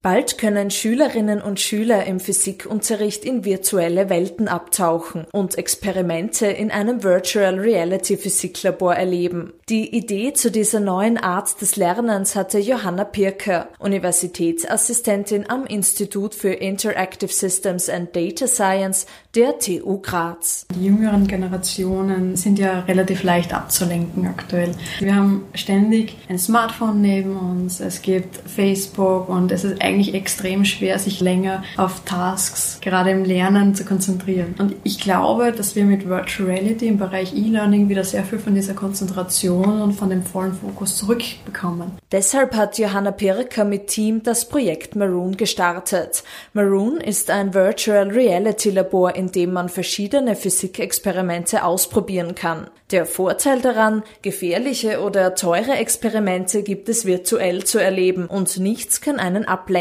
Bald können Schülerinnen und Schüler im Physikunterricht in virtuelle Welten abtauchen und Experimente in einem Virtual Reality Physiklabor erleben. Die Idee zu dieser neuen Art des Lernens hatte Johanna Pirker, Universitätsassistentin am Institut für Interactive Systems and Data Science der TU Graz. Die jüngeren Generationen sind ja relativ leicht abzulenken aktuell. Wir haben ständig ein Smartphone neben uns, es gibt Facebook und es ist eigentlich extrem schwer, sich länger auf Tasks, gerade im Lernen, zu konzentrieren. Und ich glaube, dass wir mit Virtual Reality im Bereich E-Learning wieder sehr viel von dieser Konzentration und von dem vollen Fokus zurückbekommen. Deshalb hat Johanna Pirker mit Team das Projekt Maroon gestartet. Maroon ist ein Virtual Reality Labor, in dem man verschiedene Physikexperimente ausprobieren kann. Der Vorteil daran, gefährliche oder teure Experimente gibt es virtuell zu erleben und nichts kann einen ablenken.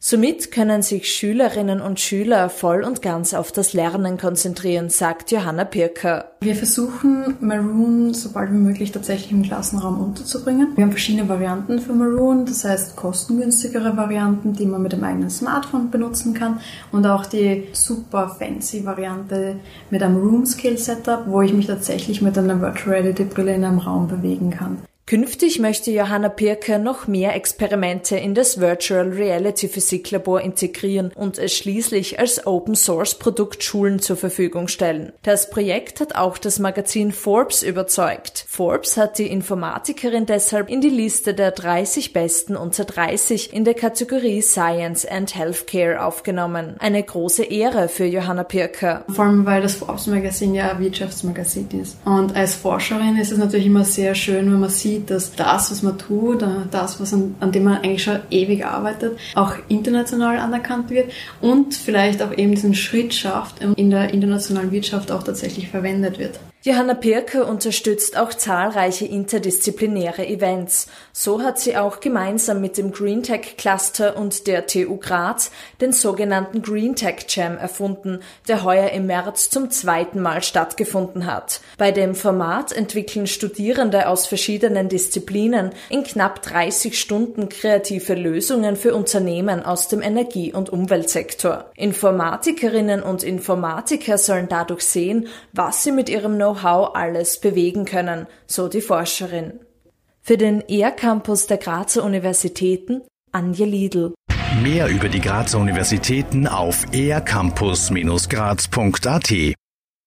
Somit können sich Schülerinnen und Schüler voll und ganz auf das Lernen konzentrieren, sagt Johanna Pirker. Wir versuchen Maroon sobald wie möglich tatsächlich im Klassenraum unterzubringen. Wir haben verschiedene Varianten für Maroon, das heißt kostengünstigere Varianten, die man mit dem eigenen Smartphone benutzen kann und auch die super fancy Variante mit einem Room Skill Setup, wo ich mich tatsächlich mit einer Virtual Reality Brille in einem Raum bewegen kann. Künftig möchte Johanna Pirke noch mehr Experimente in das Virtual Reality Physiklabor integrieren und es schließlich als Open Source Produkt Schulen zur Verfügung stellen. Das Projekt hat auch das Magazin Forbes überzeugt. Forbes hat die Informatikerin deshalb in die Liste der 30 besten unter 30 in der Kategorie Science and Healthcare aufgenommen. Eine große Ehre für Johanna Pirke. Vor allem, weil das Forbes Magazin ja ein Wirtschaftsmagazin ist. Und als Forscherin ist es natürlich immer sehr schön, wenn man sieht, sieht, dass das, was man tut, äh, das, was an, an dem man eigentlich schon ewig arbeitet, auch international anerkannt wird und vielleicht auch eben diesen Schritt schafft und in der internationalen Wirtschaft auch tatsächlich verwendet wird. Johanna Pirke unterstützt auch zahlreiche interdisziplinäre Events. So hat sie auch gemeinsam mit dem Green Tech Cluster und der TU Graz den sogenannten Green Tech Jam erfunden, der heuer im März zum zweiten Mal stattgefunden hat. Bei dem Format entwickeln Studierende aus verschiedenen Disziplinen in knapp 30 Stunden kreative Lösungen für Unternehmen aus dem Energie- und Umweltsektor. Informatikerinnen und Informatiker sollen dadurch sehen, was sie mit ihrem Know Know-how alles bewegen können, so die Forscherin. Für den ER-Campus der Grazer Universitäten Anja Liedl. Mehr über die Grazer Universitäten auf ercampus-graz.at